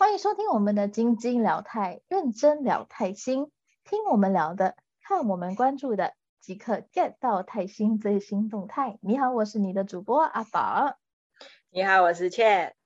欢迎收听我们的晶晶聊泰认真聊泰新，听我们聊的，看我们关注的，即刻 get 到泰新最新动态。你好，我是你的主播阿宝。你好，我是倩。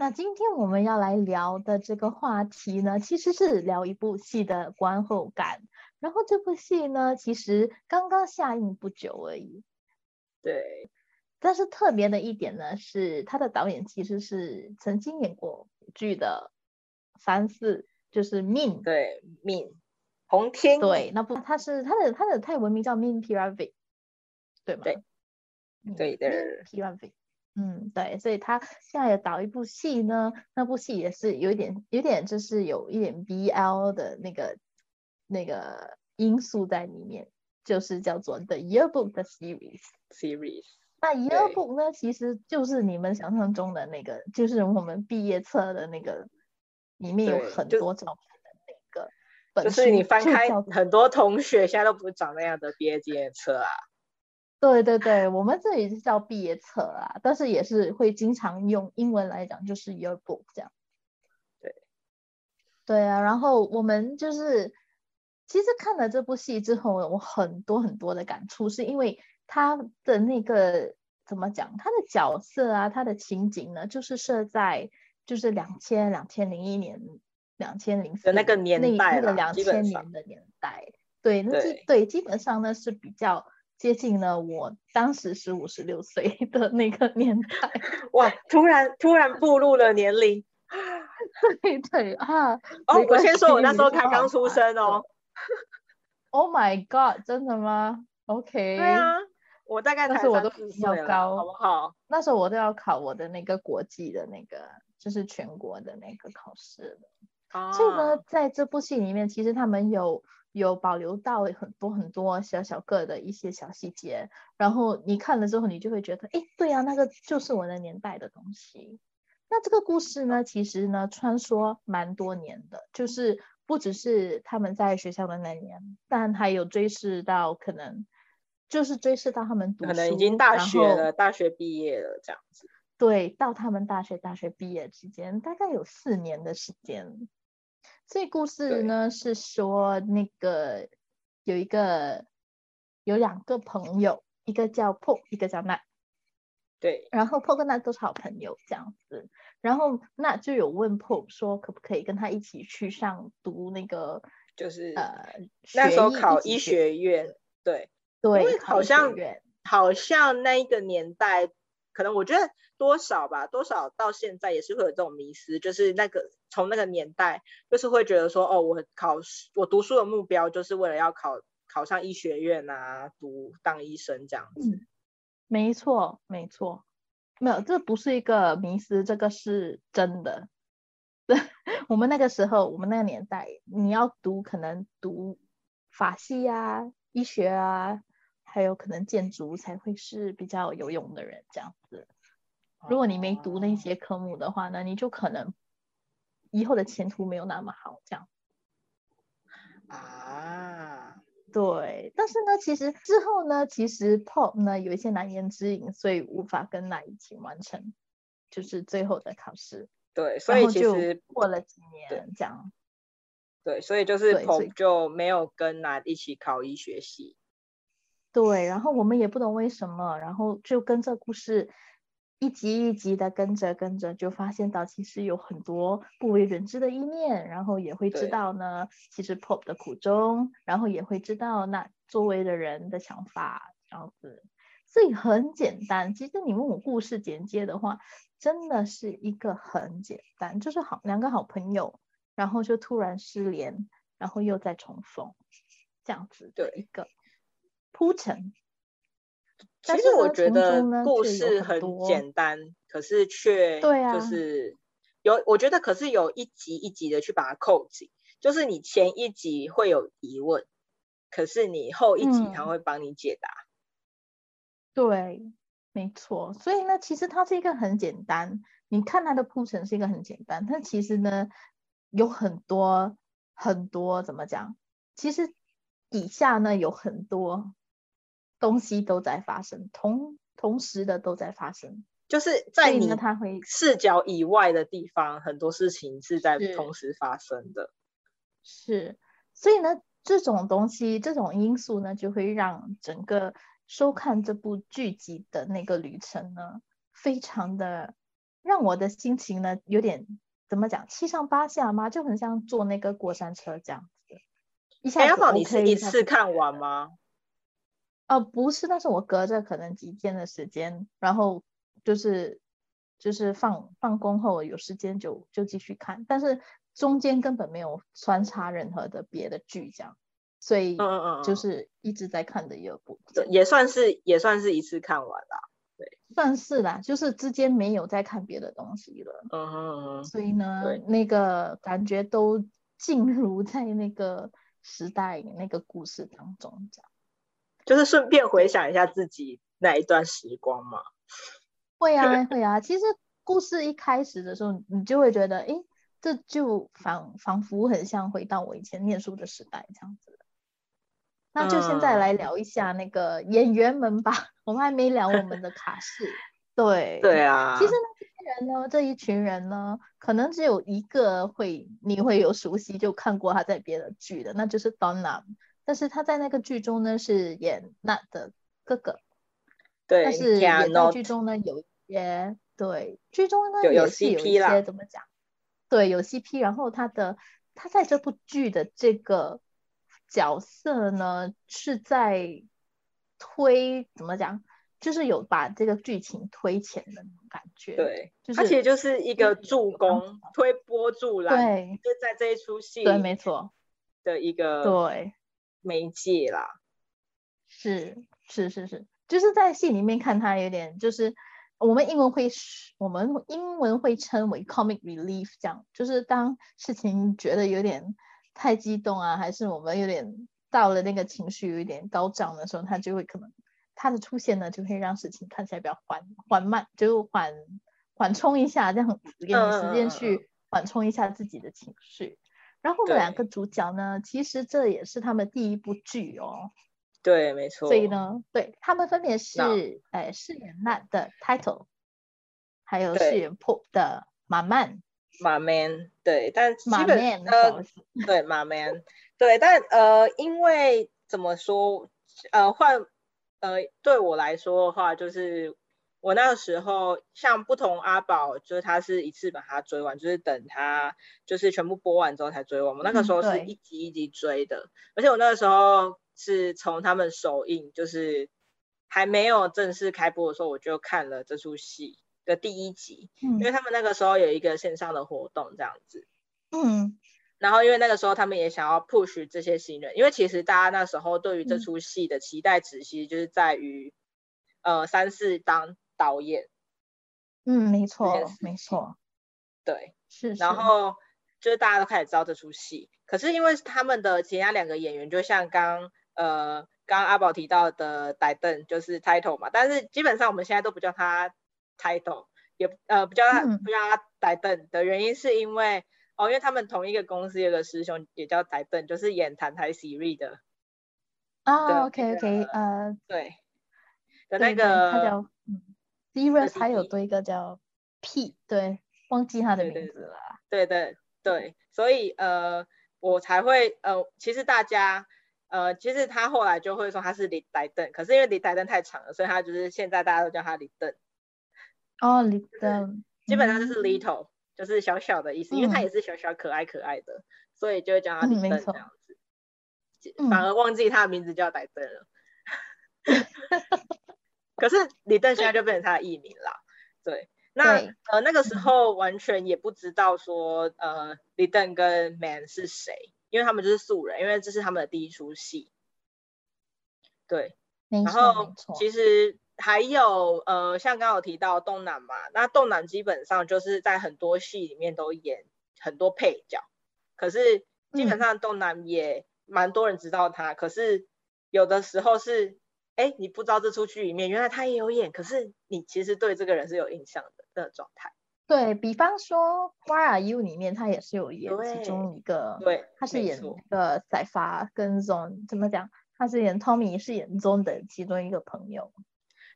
那今天我们要来聊的这个话题呢，其实是聊一部戏的观后感。然后这部戏呢，其实刚刚下映不久而已。对。但是特别的一点呢，是他的导演其实是曾经演过剧的三四，就是《命》。对，《命》。红天。对，那部他是他的他的泰文名叫《命 Piravi》，对吗？对。对的。Piravi。嗯，对，所以他现在有导一部戏呢，那部戏也是有一点，有点就是有一点 BL 的那个那个因素在里面，就是叫做 The Yearbook 的 series series。那 Yearbook 呢，其实就是你们想象中的那个，就是我们毕业册的那个，里面有很多照片的那个本就是你翻开很多同学现在都不是长那样的毕业纪念册啊。对对对，我们这里是叫毕业册啦，但是也是会经常用英文来讲，就是 yearbook 这样。对，对啊，然后我们就是其实看了这部戏之后，我很多很多的感触，是因为他的那个怎么讲，他的角色啊，他的情景呢，就是设在就是两千两千零一年、两千零四那个年代那个两千年的年代，对，那是对，基本上呢是比较。接近了我当时十五十六岁的那个年代，哇！突然突然步入了年龄，对对啊！哦，我先说，我那时候才刚出生哦。Oh my god！真的吗？OK。对啊，我大概那时候我都比较高，好不好？那时候我都要考我的那个国际的那个，就是全国的那个考试了。所以呢，在这部戏里面，其实他们有。有保留到很多很多小小个的一些小细节，然后你看了之后，你就会觉得，哎，对啊，那个就是我的年代的东西。那这个故事呢，其实呢，穿梭蛮多年的，就是不只是他们在学校的那年，但还有追视到可能，就是追视到他们读书，可能已经大学了，大学毕业了这样子。对，到他们大学大学毕业之间，大概有四年的时间。这故事呢是说，那个有一个有两个朋友，一个叫 Po，一个叫 Nat。对。然后 Po 跟 Nat 都是好朋友这样子。然后 Nat 就有问 Po 说，可不可以跟他一起去上读那个，就是呃，那时候考医学院。对。对。因为好像好像那一个年代。可能我觉得多少吧，多少到现在也是会有这种迷失，就是那个从那个年代，就是会觉得说，哦，我考我读书的目标就是为了要考考上医学院啊，读当医生这样子。没错，没错，没有，这不是一个迷失，这个是真的。对，我们那个时候，我们那个年代，你要读可能读法系啊，医学啊。还有可能建筑才会是比较有用的人这样子。如果你没读那些科目的话呢，你就可能以后的前途没有那么好这样。啊，对。但是呢，其实之后呢，其实 Pop 呢有一些难言之隐，所以无法跟那一起完成，就是最后的考试。对，所以其实过了几年这样。对，所以就是 Pop 就没有跟那一起考医学系。对，然后我们也不懂为什么，然后就跟着故事一集一集的跟着跟着，就发现到其实有很多不为人知的一面，然后也会知道呢，其实 Pop 的苦衷，然后也会知道那周围的人的想法这样子，所以很简单。其实你问我故事简介的话，真的是一个很简单，就是好两个好朋友，然后就突然失联，然后又再重逢这样子的一个。铺陈，其实我觉得故事很简单，可是却对啊，就是有我觉得，可是有一集一集的去把它扣紧，就是你前一集会有疑问，可是你后一集他会帮你解答。对，没错。所以呢，其实它是一个很简单，你看它的铺陈是一个很简单，但其实呢，有很多很多怎么讲？其实底下呢有很多东西都在发生，同同时的都在发生，就是在你他会视角以外的地方，很多事情是在同时发生的。是，所以呢，这种东西，这种因素呢，就会让整个收看这部剧集的那个旅程呢，非常的让我的心情呢有点怎么讲，七上八下吗？就很像坐那个过山车这样子。一下子，你是一次看完吗？哦，不是，但是我隔着可能几天的时间，然后就是就是放放工后有时间就就继续看，但是中间根本没有穿插任何的别的剧这样，所以就是一直在看的一部，也算是也算是一次看完啦，对，算是啦，就是之间没有再看别的东西了，嗯嗯嗯，所以呢，那个感觉都进入在那个。时代那个故事当中，这样就是顺便回想一下自己那一段时光嘛。会啊，会啊。其实故事一开始的时候，你就会觉得，哎，这就仿仿佛很像回到我以前念书的时代这样子。那就现在来聊一下那个演员们吧。我们还没聊我们的卡士。对对啊。其实呢。人呢？这一群人呢，可能只有一个会你会有熟悉，就看过他在别的剧的，那就是 Donna。但是他在那个剧中呢是演 Nat 的哥哥。对。但是演到剧中呢有一些对剧中呢也是有一些怎么讲？对，有 CP。然后他的他在这部剧的这个角色呢是在推怎么讲？就是有把这个剧情推前的那种感觉，对，它其实就是一个助攻、推波助澜，对，就在这一出戏，对，没错，的一个对媒介啦，是是是是，就是在戏里面看他有点，就是我们英文会我们英文会称为 comic relief，这样，就是当事情觉得有点太激动啊，还是我们有点到了那个情绪有一点高涨的时候，他就会可能。他的出现呢，就可以让事情看起来比较缓缓慢，就缓缓冲一下，这样子给你时间去缓冲一下自己的情绪。然后两个主角呢，其实这也是他们第一部剧哦。对，没错。所以呢，对他们分别是，哎，饰演娜的 Title，还有饰演 Pop 的马曼。马 Man，对，但基本呃，对马 Man，对，但呃，因为怎么说，呃，换。呃，对我来说的话，就是我那个时候像不同阿宝，就是他是一次把它追完，就是等他就是全部播完之后才追完。我那个时候是一集一集追的，而且我那个时候是从他们首映，就是还没有正式开播的时候，我就看了这出戏的第一集，因为他们那个时候有一个线上的活动这样子。嗯。然后，因为那个时候他们也想要 push 这些新人，因为其实大家那时候对于这出戏的期待值，其实就是在于，呃，三四当导演。嗯，没错，没错。对，是。然后就是大家都开始知道这出戏，可是因为他们的其他两个演员，就像刚呃刚阿宝提到的戴登，就是 title 嘛，但是基本上我们现在都不叫他 title，也呃不叫他不叫他戴登的原因是因为。哦，因为他们同一个公司有个师兄也叫台邓，就是演《谈台 Siri》的。啊，OK OK，呃，对，的那个还有多一个叫 P，对，忘记他的名字了。对对对，所以呃，我才会呃，其实大家呃，其实他后来就会说他是李台邓，可是因为李台邓太长了，所以他就是现在大家都叫他李邓。哦，李邓，基本上就是 Little。就是小小的意思，因为他也是小小可爱可爱的，所以就会叫他李登这样子，反而忘记他的名字叫戴登了。可是李邓现在就变成他的艺名了。对，那呃那个时候完全也不知道说呃李邓跟 Man 是谁，因为他们就是素人，因为这是他们的第一出戏。对，然后其实。还有呃，像刚刚有提到东南嘛，那东南基本上就是在很多戏里面都演很多配角，可是基本上东南也蛮多人知道他，可是有的时候是，哎，你不知道这出剧里面原来他也有演，可是你其实对这个人是有印象的那个状态。对比方说《Why Are You》里面，他也是有演其中一个，对，他是演那个赛发跟 Zone，怎么讲？他是演 Tommy，是演 Zone 的其中一个朋友，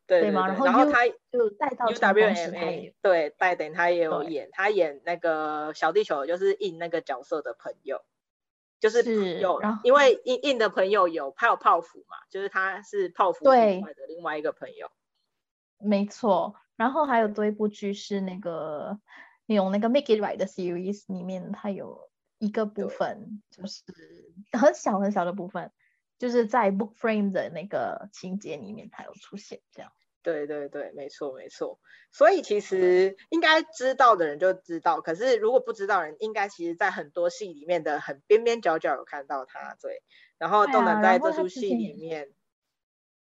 对吗？然后他就带到 UWM，对，带等他也有演，他演那个小地球，就是印那个角色的朋友，就是有，因为印印的朋友有泡泡芙嘛，就是他是泡芙对的另外一个朋友，没错。然后还有多一部剧是那个用那个 Make It Right 的 series 里面，它有一个部分就是很小很小的部分，就是在 Book Frame 的那个情节里面它有出现这样。对对对，没错没错。所以其实应该知道的人就知道，可是如果不知道人，应该其实在很多戏里面的很边边角角有看到他。对，然后都能在这出戏里面。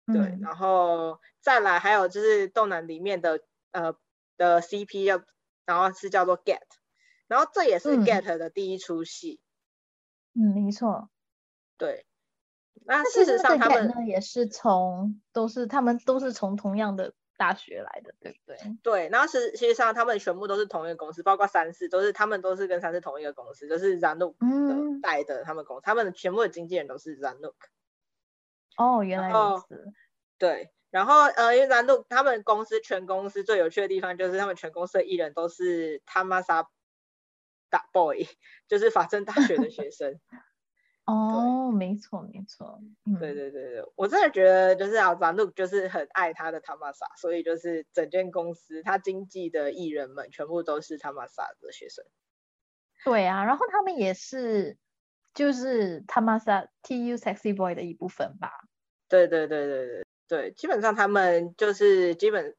对，然后再来还有就是动能里面的呃的 CP 要，然后是叫做 Get，然后这也是 Get 的第一出戏。嗯，没错。对，那事实上他们呢也是从都是他们都是从同样的大学来的，对不对？对，然后实实际上他们全部都是同一个公司，包括三四都是他们都是跟三四同一个公司，就是 Zanuck 的带的他们公司，他们的全部的经纪人都是 Zanuck。哦，原来如此。对，然后呃，因为南度他们公司全公司最有趣的地方就是他们全公司的艺人都是他妈沙大 boy，就是法政大学的学生。哦，没错没错。对对对对，我真的觉得就是啊，南度就是很爱他的他妈沙，所以就是整间公司他经纪的艺人们全部都是他妈沙的学生。对啊，然后他们也是就是他妈萨 TU sexy boy 的一部分吧。对对对对对对，基本上他们就是基本，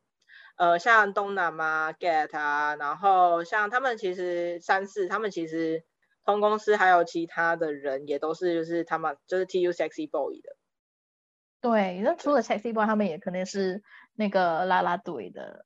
呃，像东南啊，Get 啊，然后像他们其实三四，他们其实同公司还有其他的人也都是就是他们就是 TU Sexy Boy 的。对，那除了 Sexy Boy，他们也肯定是那个啦啦队的。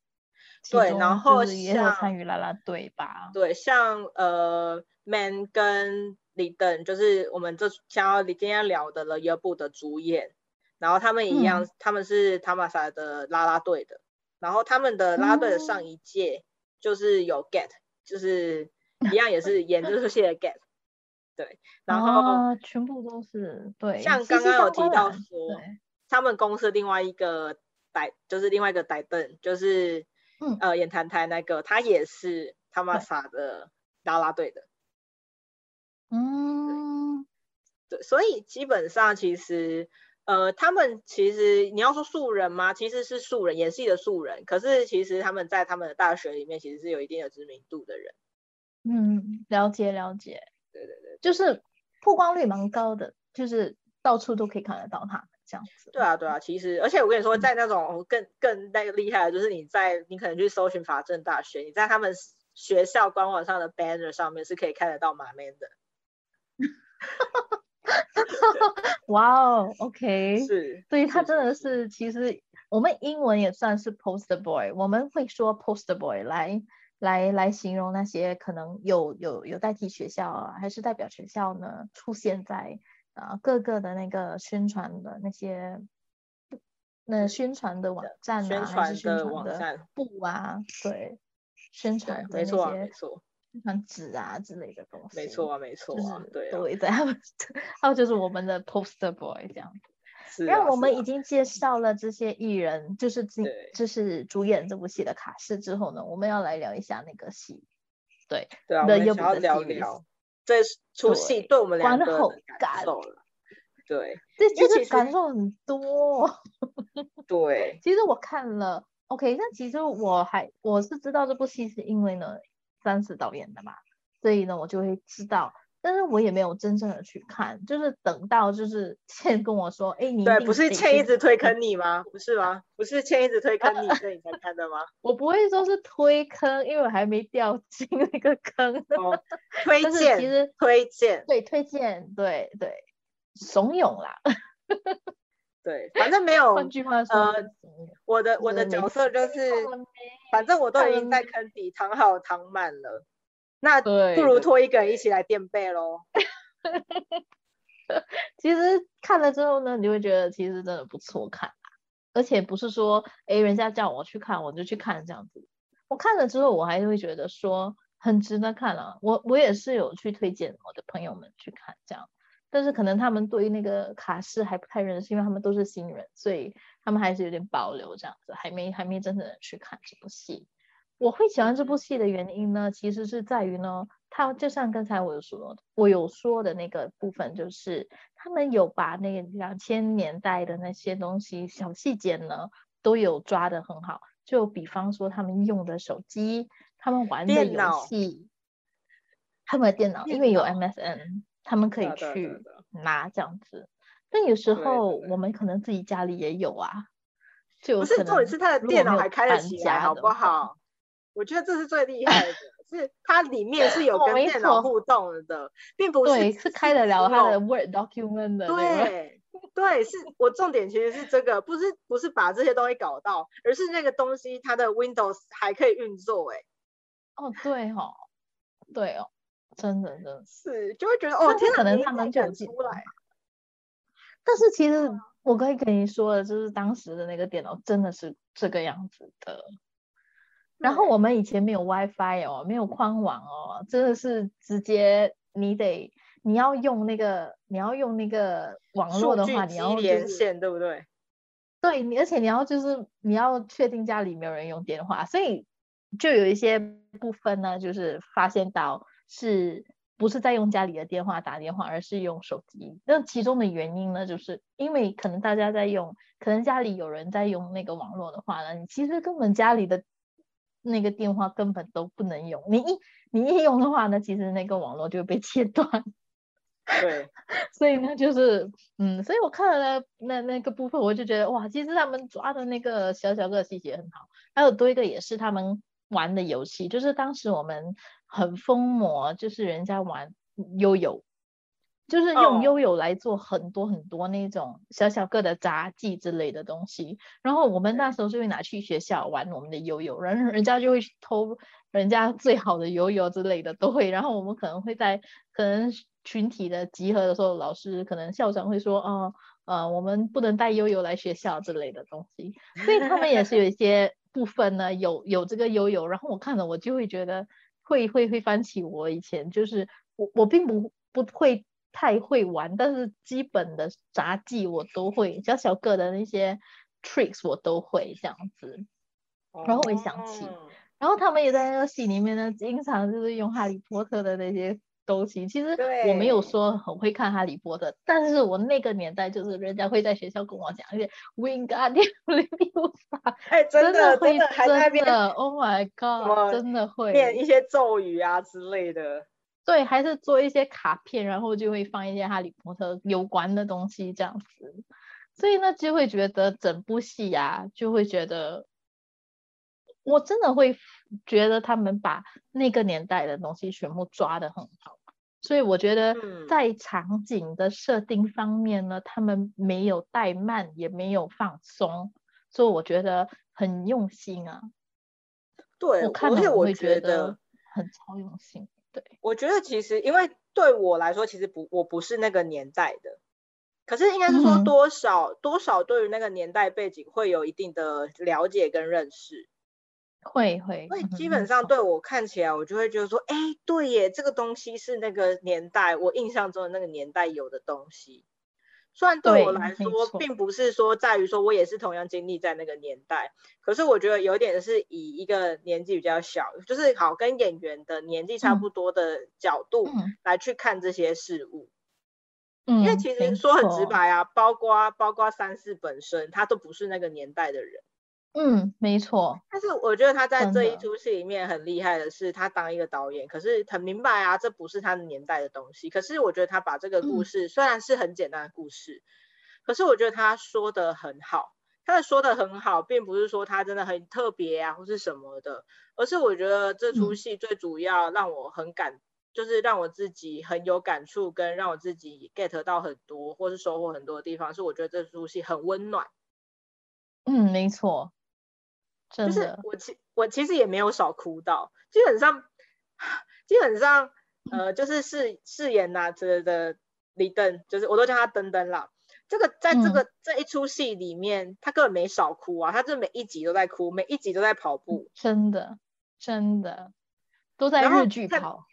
对，然后也有参与啦啦队吧。对，像呃，Man 跟李登，就是我们这想要今天要聊的了一部的主演。然后他们一样，他们是塔玛萨的拉拉队的。然后他们的拉队的上一届就是有 Get，就是一样也是演这出戏的 gap。对，然后全部都是对。像刚刚有提到说，他们公司另外一个歹，就是另外一个歹邓，就是呃演谈台那个，他也是他妈傻的啦啦队的。嗯，对，所以基本上其实。呃，他们其实你要说素人吗？其实是素人，演戏的素人。可是其实他们在他们的大学里面，其实是有一定的知名度的人。嗯，了解了解。对对对，就是曝光率蛮高的，就是到处都可以看得到他们这样子。对啊对啊，其实而且我跟你说，在那种更更那个厉害的，就是你在你可能去搜寻法政大学，你在他们学校官网上的 banner 上面是可以看得到马 man 的。哇哦，OK，是，所以他真的是，其实我们英文也算是 poster boy，我们会说 poster boy 来来来形容那些可能有有有代替学校啊，还是代表学校呢出现在啊各个的那个宣传的那些那宣传的网站啊，还是宣传的布啊，对，宣传的那些。像纸啊之类的东西，没错啊，没错啊，对，对，在 他们，还有就是我们的 poster boy 这样子。是。因为我们已经介绍了这些艺人，就是这就是主演这部戏的卡士之后呢，我们要来聊一下那个戏。对。对啊，我们想要聊聊这出戏对我们两个感受了。对。这其实感受很多。对。其实我看了，OK，那其实我还我是知道这部戏是因为呢。三次导演的嘛，所以呢，我就会知道，但是我也没有真正的去看，就是等到就是 倩跟我说，哎，你对，不是倩一直推坑你吗？不是吗？不是倩一直推坑你，所以你才看的吗？我不会说是推坑，因为我还没掉进那个坑。推荐，其实推荐，对，推荐，对对，怂恿啦。对，反正没有。换句话说，呃，我的我的角色就是，反正我都已经在坑底躺好躺满了，那不如拖一个人一起来垫背喽。其实看了之后呢，你会觉得其实真的不错看，而且不是说哎人家叫我去看我就去看这样子，我看了之后，我还是会觉得说很值得看啊。我我也是有去推荐我的朋友们去看这样，但是可能他们对于那个卡斯还不太认识，因为他们都是新人，所以他们还是有点保留这样子，还没还没真正的去看这部戏。我会喜欢这部戏的原因呢，其实是在于呢，它就像刚才我有说，我有说的那个部分，就是他们有把那个两千年代的那些东西小细节呢，都有抓得很好。就比方说他们用的手机，他们玩的游戏，他们的电脑，因为有 MSN，他们可以去拿这样子。但有时候我们可能自己家里也有啊，就不是重点是他的电脑还开得起来，好不好？我觉得这是最厉害的，是它里面是有跟电脑互动的，并不是是开得了它的 Word document 的。对对，是我重点其实是这个，不是不是把这些东西搞到，而是那个东西它的 Windows 还可以运作。哎，哦对哦，对哦，真的真的是就会觉得哦，天哪，可能他们就出来。但是其实我可以跟你说的，就是当时的那个电脑真的是这个样子的。然后我们以前没有 WiFi 哦，没有宽网哦，真的是直接你得你要用那个你要用那个网络的话，你要连线对不对？对，你而且你要就是你要确定家里没有人用电话，所以就有一些部分呢，就是发现到是不是在用家里的电话打电话，而是用手机。那其中的原因呢，就是因为可能大家在用，可能家里有人在用那个网络的话呢，你其实根本家里的。那个电话根本都不能用，你一你一用的话呢，其实那个网络就会被切断。对，所以呢，就是嗯，所以我看了那那个部分，我就觉得哇，其实他们抓的那个小小个细节很好。还有多一个也是他们玩的游戏，就是当时我们很疯魔，就是人家玩悠悠。就是用悠悠来做很多很多那种小小个的杂技之类的东西，然后我们那时候就会拿去学校玩我们的悠悠，然后人家就会偷人家最好的悠悠之类的都会，然后我们可能会在可能群体的集合的时候，老师可能校长会说，哦，呃，我们不能带悠悠来学校之类的东西，所以他们也是有一些部分呢，有有这个悠悠，然后我看了我就会觉得会会会翻起我以前。就是我我并不不会。太会玩，但是基本的杂技我都会，小小个的那些 tricks 我都会这样子。然后我想起，然后他们也在那个戏里面呢，经常就是用哈利波特的那些东西。其实我没有说很会看哈利波特，但是我那个年代就是人家会在学校跟我讲一些 Wingardium Leviosa，哎，真的真的真的，Oh my God，真的会念一些咒语啊之类的。对，还是做一些卡片，然后就会放一些哈利波特有关的东西这样子，所以呢就会觉得整部戏呀，就会觉得我真的会觉得他们把那个年代的东西全部抓得很好，所以我觉得在场景的设定方面呢，他们没有怠慢，也没有放松，所以我觉得很用心啊。对，我看了我会觉得很超用心。对，我觉得其实，因为对我来说，其实不，我不是那个年代的，可是应该是说多少多少对于那个年代背景会有一定的了解跟认识，会会，所以基本上对我看起来，我就会觉得说，哎，对耶，这个东西是那个年代我印象中的那个年代有的东西。虽然对我来说，并不是说在于说我也是同样经历在那个年代，可是我觉得有点是以一个年纪比较小，就是好跟演员的年纪差不多的角度来去看这些事物。嗯，因为其实说很直白啊，包括包括三四本身，他都不是那个年代的人。嗯，没错。但是我觉得他在这一出戏里面很厉害的是，他当一个导演，可是很明白啊，这不是他的年代的东西。可是我觉得他把这个故事虽然是很简单的故事，可是我觉得他说的很好。他的说的很好，并不是说他真的很特别啊，或是什么的，而是我觉得这出戏最主要让我很感，就是让我自己很有感触，跟让我自己 get 到很多，或是收获很多的地方，是我觉得这出戏很温暖。嗯，没错。就是我其我其实也没有少哭到，基本上 基本上呃就是饰饰演呐这的李登，就是我都叫他登登啦。这个在这个这一出戏里面，他根本没少哭啊，他这每一集都在哭，每一集都在跑步，真的真的都在日剧跑。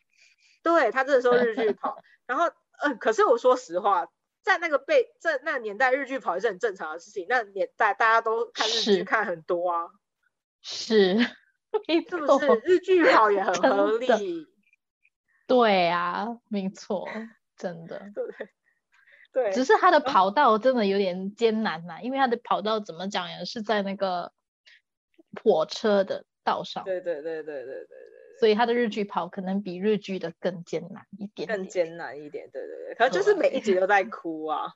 对他这个时候日剧跑，然后呃，可是我说实话，在那个被在那年代日剧跑也是很正常的事情。那年代大家都看日剧看很多啊，是，是不是 日剧跑也很合理？对啊，没错，真的。对对，只是他的跑道真的有点艰难呐，因为他的跑道怎么讲也，是在那个火车的道上。对对对对对对对。所以他的日剧跑可能比日剧的更艰难一点，更艰难一点。对对对，他就是每一集都在哭啊。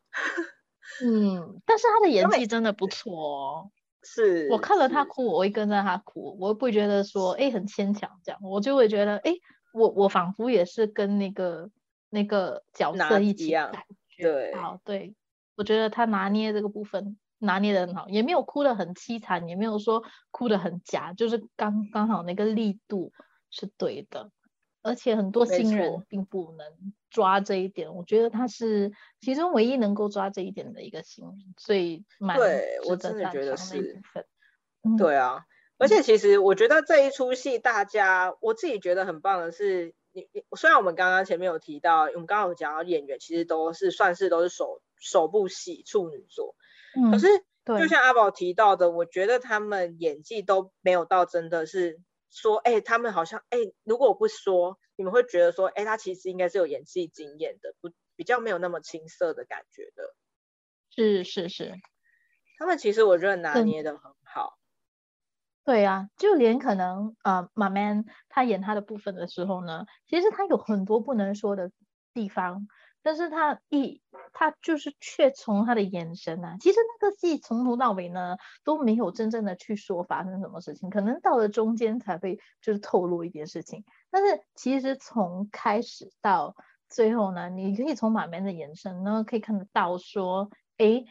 嗯，但是他的演技真的不错哦。是我看了他哭，我会跟着他哭，我不会觉得说哎很牵强这样，我就会觉得哎我我仿佛也是跟那个那个角色一起感觉。对，好对，我觉得他拿捏这个部分拿捏的很好，也没有哭的很凄惨，也没有说哭的很假，就是刚刚好那个力度。是对的，而且很多新人并不能抓这一点。我觉得他是其中唯一能够抓这一点的一个新人，所以蛮对我真的觉得是。对啊，而且其实我觉得这一出戏，大家我自己觉得很棒的是，你你虽然我们刚刚前面有提到，我们刚刚有讲到演员其实都是算是都是首首部戏处女座，可是就像阿宝提到的，我觉得他们演技都没有到真的是。说，哎，他们好像，哎，如果我不说，你们会觉得说，哎，他其实应该是有演戏经验的，不比较没有那么青涩的感觉的。是是是，他们其实我觉得拿捏的很好。对啊，就连可能啊，马 man 他演他的部分的时候呢，其实他有很多不能说的地方。但是他一他就是却从他的眼神啊，其实那个戏从头到尾呢都没有真正的去说发生什么事情，可能到了中间才会就是透露一点事情。但是其实从开始到最后呢，你可以从马面的眼神呢可以看得到说，哎，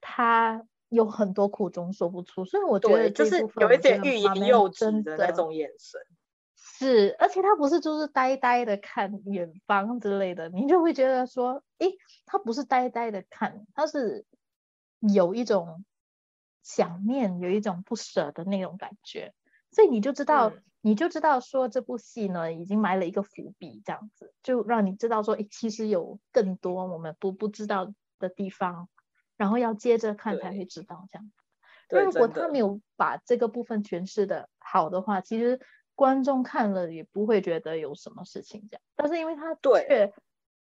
他有很多苦衷说不出，所以我觉得就是有一点欲言又止的那种眼神。是，而且他不是就是呆呆的看远方之类的，你就会觉得说，诶，他不是呆呆的看，他是有一种想念，有一种不舍的那种感觉，所以你就知道，你就知道说这部戏呢已经埋了一个伏笔，这样子就让你知道说，诶，其实有更多我们不不知道的地方，然后要接着看才会知道这样。那如果他没有把这个部分诠释的好的话，其实。观众看了也不会觉得有什么事情这样，但是因为他却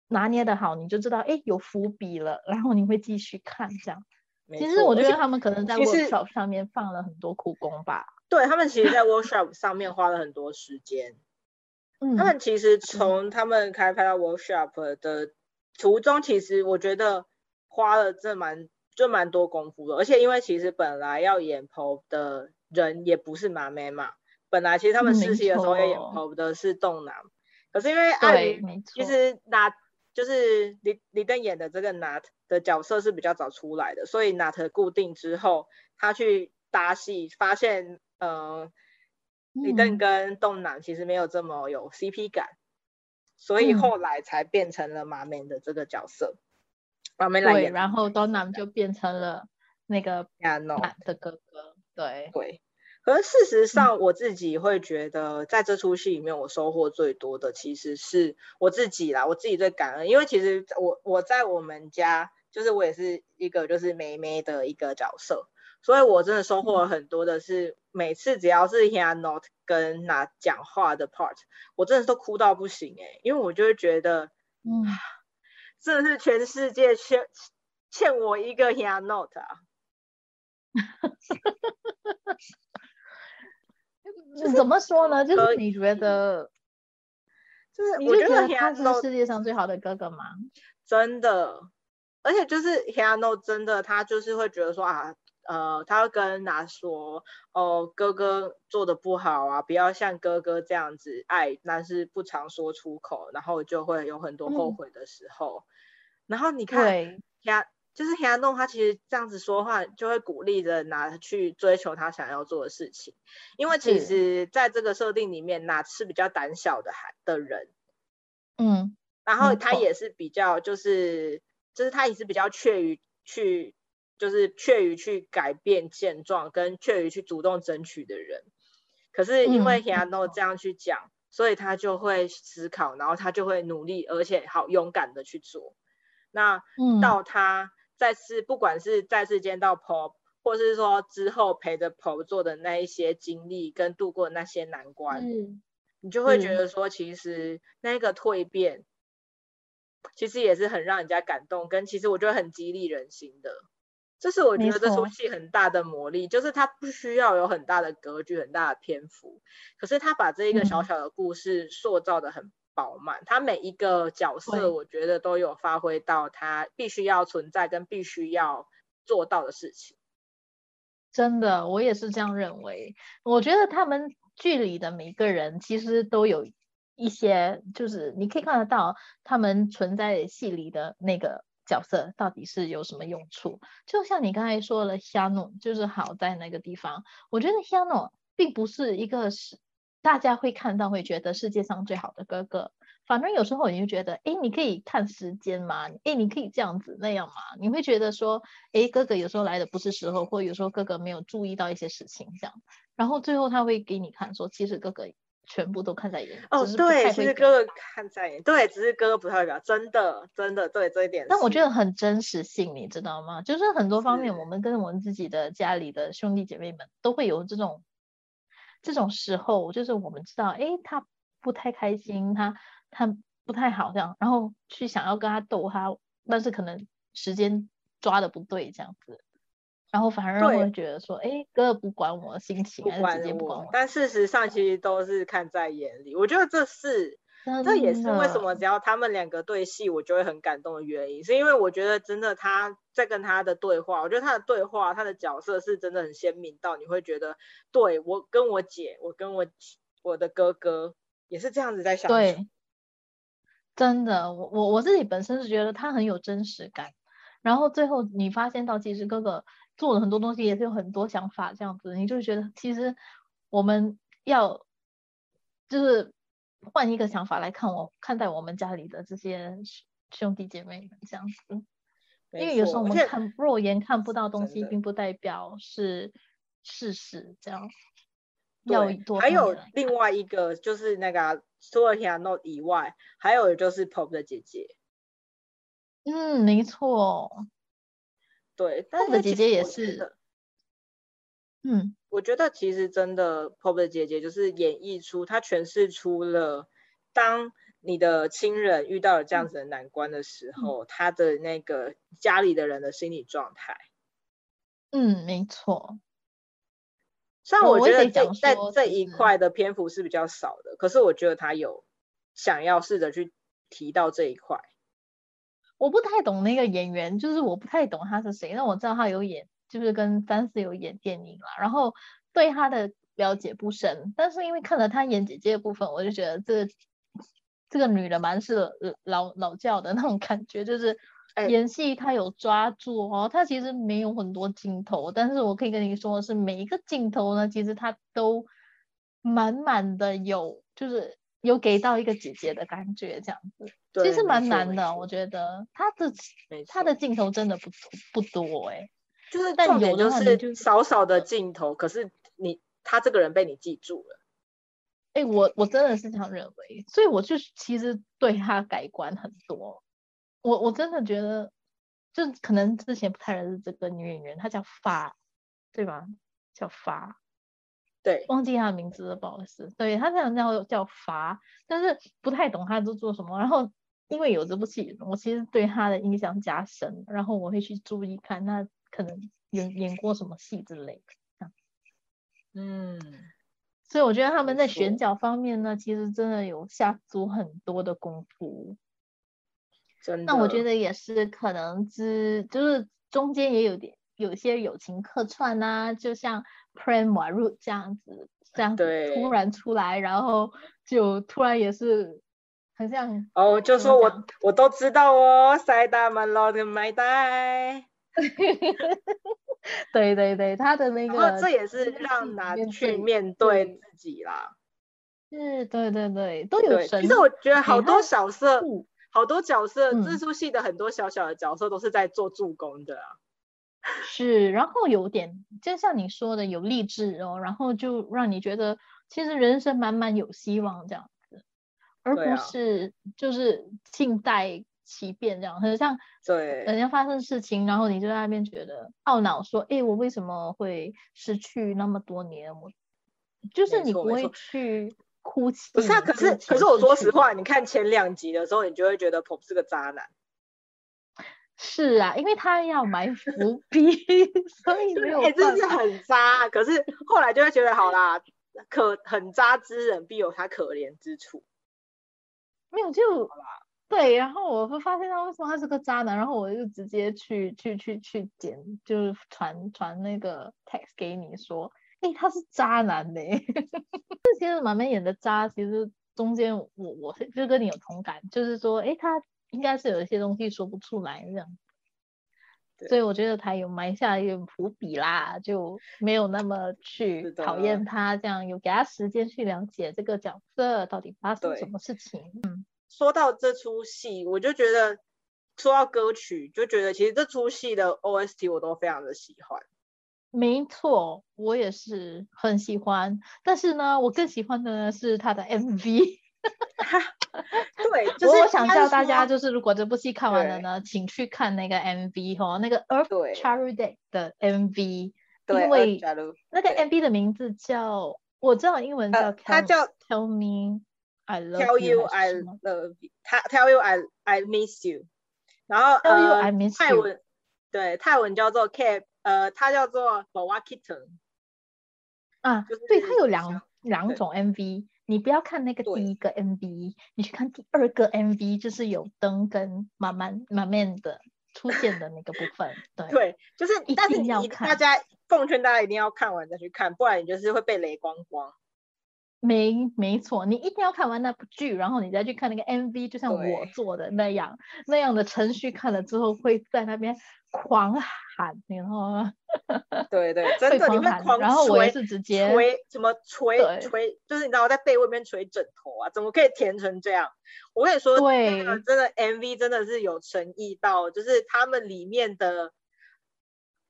拿捏的好，你就知道哎有伏笔了，然后你会继续看这样。其实我觉得他们可能在 workshop 上面放了很多苦功吧。对他们其实，在 workshop 上面花了很多时间。嗯，他们其实从他们开拍到 workshop 的途中，其实我觉得花了这蛮就蛮多功夫的。而且因为其实本来要演 PO 的人也不是马妹嘛。本来其实他们试戏的时候要演 PO 的是栋男，可是因为碍于其实拿就是李李登演的这个 Nat 的角色是比较早出来的，所以 Nat 固定之后，他去搭戏发现，呃，李登跟栋男其实没有这么有 CP 感，所以后来才变成了马美的这个角色，马美来演，然后栋男就变成了那个 Nat 的哥哥，对。对。可是事实上，我自己会觉得，在这出戏里面，我收获最多的其实是我自己啦。我自己最感恩，因为其实我我在我们家，就是我也是一个就是妹妹的一个角色，所以我真的收获了很多的是，每次只要是 hear note 跟那讲话的 part，我真的都哭到不行哎，因为我就会觉得，嗯，真的是全世界欠欠我一个 hear note 啊。怎么说呢？就是你觉得，就是你觉得他是世界上最好的哥哥吗？真的，而且就是 Hano 真的，他就是会觉得说啊，呃，他会跟拿说，哦，哥哥做的不好啊，不要像哥哥这样子爱，但是不常说出口，然后就会有很多后悔的时候。然后你看，呀。就是黑暗洞，他其实这样子说话，就会鼓励着拿去追求他想要做的事情。因为其实在这个设定里面，拿是比较胆小的孩的人，嗯，然后他也是比较，就是就是他也是比较怯于去，就是怯于去改变现状，跟怯于去主动争取的人。可是因为 Hiano 这样去讲，所以他就会思考，然后他就会努力，而且好勇敢的去做。那到他再次，不管是再次见到 Pop，或是说之后陪着 Pop 做的那一些经历跟度过那些难关，你就会觉得说，其实那个蜕变，其实也是很让人家感动，跟其实我觉得很激励人心的。这是我觉得这出戏很大的魔力，就是它不需要有很大的格局、很大的篇幅，可是他把这一个小小的故事塑造的很饱满，他每一个角色我觉得都有发挥到他必须要存在跟必须要做到的事情。真的，我也是这样认为。我觉得他们剧里的每个人其实都有一些，就是你可以看得到他们存在戏里的那个。角色到底是有什么用处？就像你刚才说了，香诺就是好在那个地方。我觉得香诺并不是一个是大家会看到会觉得世界上最好的哥哥，反正有时候你就觉得，哎，你可以看时间嘛，哎，你可以这样子那样嘛，你会觉得说，哎，哥哥有时候来的不是时候，或有时候哥哥没有注意到一些事情这样，然后最后他会给你看说，其实哥哥。全部都看在眼里哦，对，其实哥哥看在眼，对，只是哥哥不太会表，真的，真的，对这一点。但我觉得很真实性，你知道吗？就是很多方面，我们跟我们自己的家里的兄弟姐妹们都会有这种这种时候，就是我们知道，哎，他不太开心，他他不太好这样，然后去想要跟他逗他，但是可能时间抓的不对，这样子。然后反而会觉得说，哎，哥哥不管我心情，不管我。但事实上，其实都是看在眼里。我觉得这是，这也是为什么只要他们两个对戏，我就会很感动的原因。是因为我觉得真的他在跟他的对话，我觉得他的对话，他的角色是真的很鲜明到你会觉得，对我跟我姐，我跟我我的哥哥也是这样子在相处。真的，我我我自己本身是觉得他很有真实感。然后最后你发现到，其实哥哥。做了很多东西，也是有很多想法，这样子，你就觉得其实我们要就是换一个想法来看我看待我们家里的这些兄弟姐妹们这样子，因为有时候我们看肉眼看不到东西，并不代表是事实，这样。要多。还有另外一个就是那个 Sophia Note 以外，还有就是 Pop 的姐姐。嗯，没错。对，Pop 的姐姐也是。嗯，我觉得其实真的，Pop 的姐姐就是演绎出，她诠释出了，当你的亲人遇到了这样子的难关的时候，他的那个家里的人的心理状态。嗯，没错。虽然我觉得这在这一块的篇幅是比较少的，可是我觉得他有想要试着去提到这一块。我不太懂那个演员，就是我不太懂他是谁。但我知道他有演，就是跟詹斯有演电影啦。然后对他的了解不深，但是因为看了他演姐姐的部分，我就觉得这这个女的蛮是老老教的那种感觉，就是演戏她有抓住哦。她其实没有很多镜头，但是我可以跟你说是每一个镜头呢，其实她都满满的有，就是有给到一个姐姐的感觉这样子。其实蛮难的，我觉得他的他的镜头真的不不多哎，就是重点就是少少的镜头，可是你他这个人被你记住了，哎，我我真的是这样认为，所以我就其实对他改观很多，我我真的觉得，就可能之前不太认识这个女演员，她叫发，对吧？叫发。对，忘记她的名字了，不好意思。对她这样叫叫发，但是不太懂她在做什么。然后因为有这部戏，我其实对她的印象加深，然后我会去注意看他可能演演过什么戏之类的。嗯，所以我觉得他们在选角方面呢，其实真的有下足很多的功夫。真的。那我觉得也是可能之就是中间也有点有些友情客串啊，就像。Prem Waru 这样子，这样子突然出来，然后就突然也是很像哦，就说我我都知道哦，塞大门老的麦袋，对对对，他的那个，这也是让他去面对自己啦。是，对对对，都有神。其实我觉得好多角色，好多角色，这出戏的很多小小的角色都是在做助攻的啊。是，然后有点就像你说的有励志哦，然后就让你觉得其实人生满满有希望这样子，而不是就是静待其变这样。很像 对人家发生事情，然后你就在那边觉得懊恼，说：“哎，我为什么会失去那么多年？”我就是你不会去哭泣。不是啊，可是可是我说实话，你看前两集的时候，你就会觉得 Pop 是个渣男。是啊，因为他要埋伏 笔，所以没有办法。是很渣，可是后来就会觉得好啦，可很渣之人必有他可怜之处。没有就对，然后我会发现他为什么他是个渣男，然后我就直接去去去去剪，就是传传那个 text 给你说，哎，他是渣男呢。这其实满满演的渣，其实中间我我是就跟你有同感，就是说，哎，他。应该是有一些东西说不出来这样，所以我觉得他有埋下一个伏笔啦，就没有那么去讨厌他，这样有给他时间去了解这个角色到底发生什么事情。嗯，说到这出戏，我就觉得说到歌曲，就觉得其实这出戏的 OST 我都非常的喜欢。没错，我也是很喜欢，但是呢，我更喜欢的呢是他的 MV。对，就是我想叫大家，就是如果这部戏看完了呢，请去看那个 MV 哈，那个 Earth Cherry Day 的 MV，因为那个 MV 的名字叫，我知道英文叫，它叫 Tell Me I Love You I Love You，它 Tell You I I Miss You，然后呃泰文对泰文叫做 Cap，呃它叫做 b a w a k i t o n 啊，对，它有两两种 MV。你不要看那个第一个 MV，你去看第二个 MV，就是有灯跟慢慢慢慢的出现的那个部分。对，对，就是但是你大家奉劝大家一定要看完再去看，不然你就是会被雷光光。没没错，你一定要看完那部剧，然后你再去看那个 MV，就像我做的那样，那样的程序看了之后会在那边狂喊，然后，对对，真的你会狂然后我也是直接捶什么捶捶，就是你知道我在被窝里面捶枕头啊，怎么可以甜成这样？我跟你说，对，真的 MV 真的是有诚意到，就是他们里面的。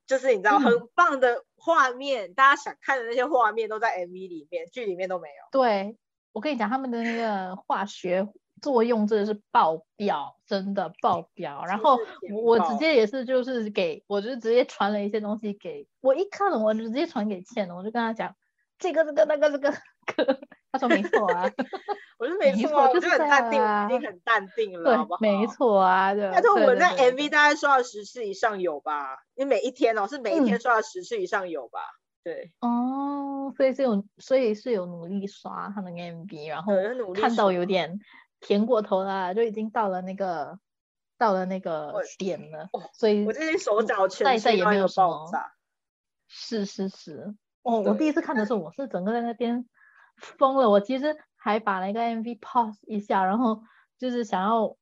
就是你知道很棒的画面，大家想看的那些画面都在 MV 里面，剧里面都没有。对，我跟你讲，他们的那个化学作用真的是爆表，真的爆表。然后我直接也是就是给，我就直接传了一些东西给我，一看了我就直接传给倩了，我就跟他讲这个这个那个这个。他说没错啊，没错，就是很淡定，已经很淡定了，好不好？没错啊，对。但是我在 MV 大概刷了十次以上有吧？你每一天哦，是每一天刷了十次以上有吧？对。哦，所以是有，所以是有努力刷他的 MV，然后看到有点甜过头了，就已经到了那个到了那个点了，所以我这些手脚全再再也没有爆炸。是是是，哦，我第一次看的时候，我是整个在那边。疯了！我其实还把那个 MV pause 一下，然后就是想要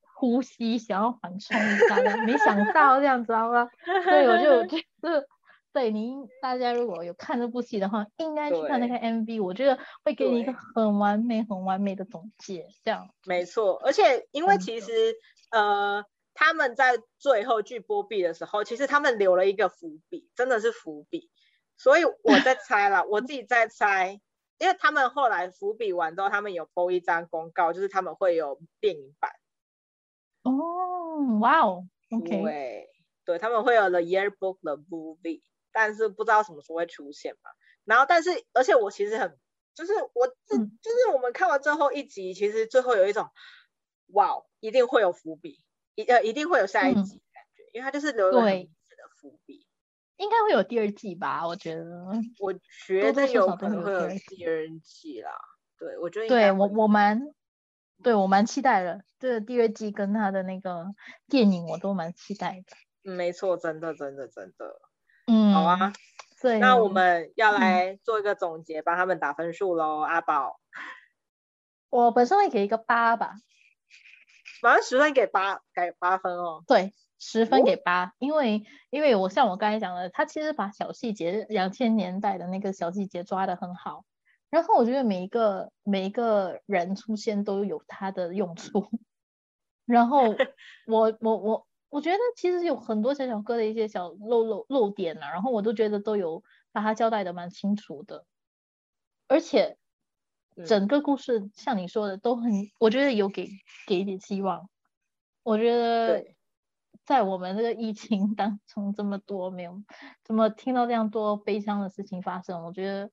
呼吸，想要缓冲一下的，没想到这样子，好吧？所以我就 觉得，对您大家如果有看这部戏的话，应该去看那个 MV，我觉得会给你一个很完美、很完美的总结。这样没错，而且因为其实呃，他们在最后剧播毕的时候，其实他们留了一个伏笔，真的是伏笔。所以我在猜了，我自己在猜。因为他们后来伏笔完之后，他们有播一张公告，就是他们会有电影版。哦，哇哦，OK，对，对他们会有 The Yearbook the Movie，但是不知道什么时候会出现嘛。然后，但是而且我其实很，就是我这就是我们看完最后一集，其实最后有一种，哇，一定会有伏笔，一呃一定会有下一集感觉，因为它就是留了很的伏笔。应该会有第二季吧？我觉得，我觉得有可能会有第二季啦。对，我觉得对我我蛮对我蛮期待的。这个第二季跟他的那个电影我都蛮期待的。嗯，没错，真的真的真的。嗯，好啊。对，那我们要来做一个总结，帮他们打分数喽。阿宝，我本身会给一个八吧。马上十分给八，给八分哦。对。十分给八，因为因为我像我刚才讲的，他其实把小细节，两千年代的那个小细节抓得很好。然后我觉得每一个每一个人出现都有他的用处。然后 我我我我觉得其实有很多小小哥的一些小漏漏漏点啊，然后我都觉得都有把它交代的蛮清楚的。而且整个故事像你说的都很，我觉得有给给一点希望。我觉得在我们这个疫情 当中这么多没有，怎么听到这样多悲伤的事情发生，我觉得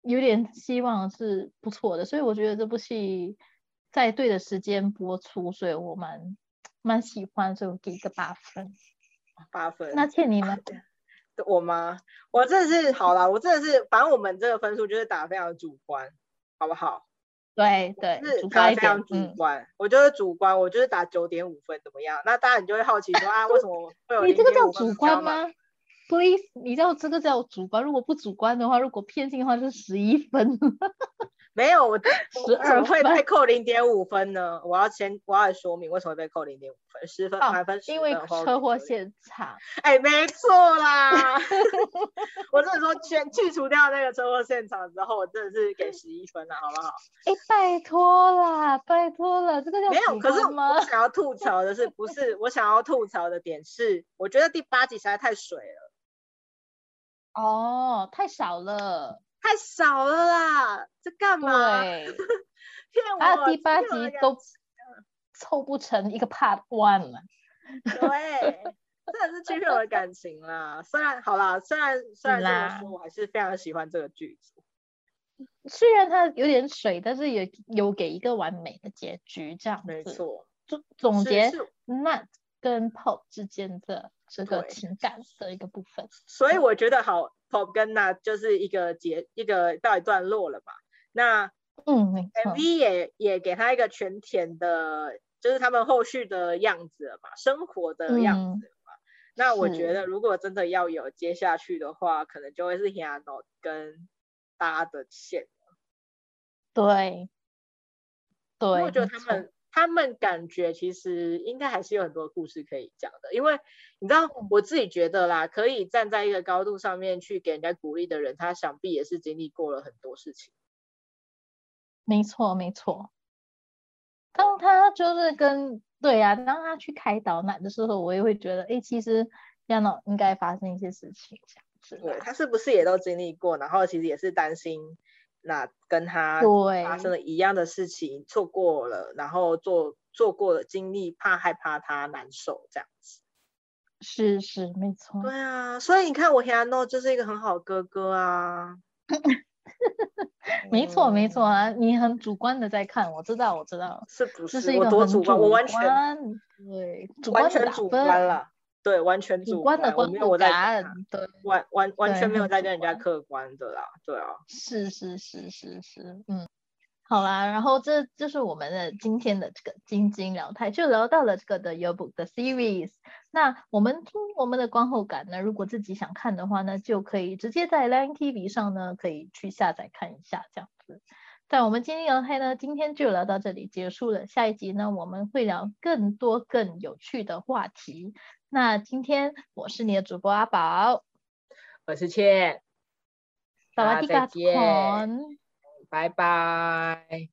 有点希望是不错的。所以我觉得这部戏在对的时间播出，所以我蛮蛮喜欢，所以我给一个八分。八分。那欠你呢？我吗？我真的是好了，我真的是，反正我们这个分数就是打非常主观，好不好？对对，是打非常主观。我就是主观，我就是打九点五分，怎么样？那当然你就会好奇说啊，为什么会有？你这个叫主观吗？Please，你知道这个叫主观。如果不主观的话，如果偏心的话，是十一分。没有，我 十二会被扣零点五分呢。我要先，我要说明为什么被扣零点五分，十分满分因为车祸现场。哎，没错啦。我真的说，全去除掉那个车祸现场之后，我真的是给十一分了，好不好？哎，拜托啦，拜托了，这个叫没有。可是我想要吐槽的是，不是我想要吐槽的点是，我觉得第八集实在太水了。哦，太少了。太少了啦，这干嘛？对，骗我！还有第八集都 凑不成一个 Part One 了。对，真的是欺骗我的感情啦。虽然好啦，虽然虽然这么说，我还是非常喜欢这个剧组。虽然它有点水，但是也有给一个完美的结局，这样子。没错。总总结 Nut 跟 Pop 之间的这个情感的一个部分。所以我觉得好。Pop 跟那就是一个结一个到一段落了嘛，那嗯，MV 也也给他一个全甜的，就是他们后续的样子了嘛，生活的样子嘛。那我觉得如果真的要有接下去的话，可能就会是 Hino 跟搭的线了。对，对，我觉得他们。他们感觉其实应该还是有很多故事可以讲的，因为你知道，我自己觉得啦，可以站在一个高度上面去给人家鼓励的人，他想必也是经历过了很多事情。没错，没错。当他就是跟对呀，当他去开导奶的时候，我也会觉得，哎，其实亚诺应该发生一些事情这样子。对他是不是也都经历过？然后其实也是担心。那跟他发生了一样的事情，错过了，然后做做过的经历，怕害怕他难受这样子。是是没错。对啊，所以你看我 h a n o 就是一个很好哥哥啊。没错没错啊，你很主观的在看，我知道我知道。是不是？是一个很主观，我完全对，完全主观了。对，完全主观的，我没有在，对，完完完全没有在跟人家客观的啦，对啊，是是是是是，嗯，好啦，然后这就是我们的今天的这个晶晶聊太，就聊到了这个的 Yobook 的 series，那我们听我们的观后感呢，如果自己想看的话呢，就可以直接在 Line TV 上呢，可以去下载看一下这样子。在我们今天聊太呢，今天就聊到这里结束了，下一集呢，我们会聊更多更有趣的话题。那今天我是你的主播阿宝，我是倩，拜拜。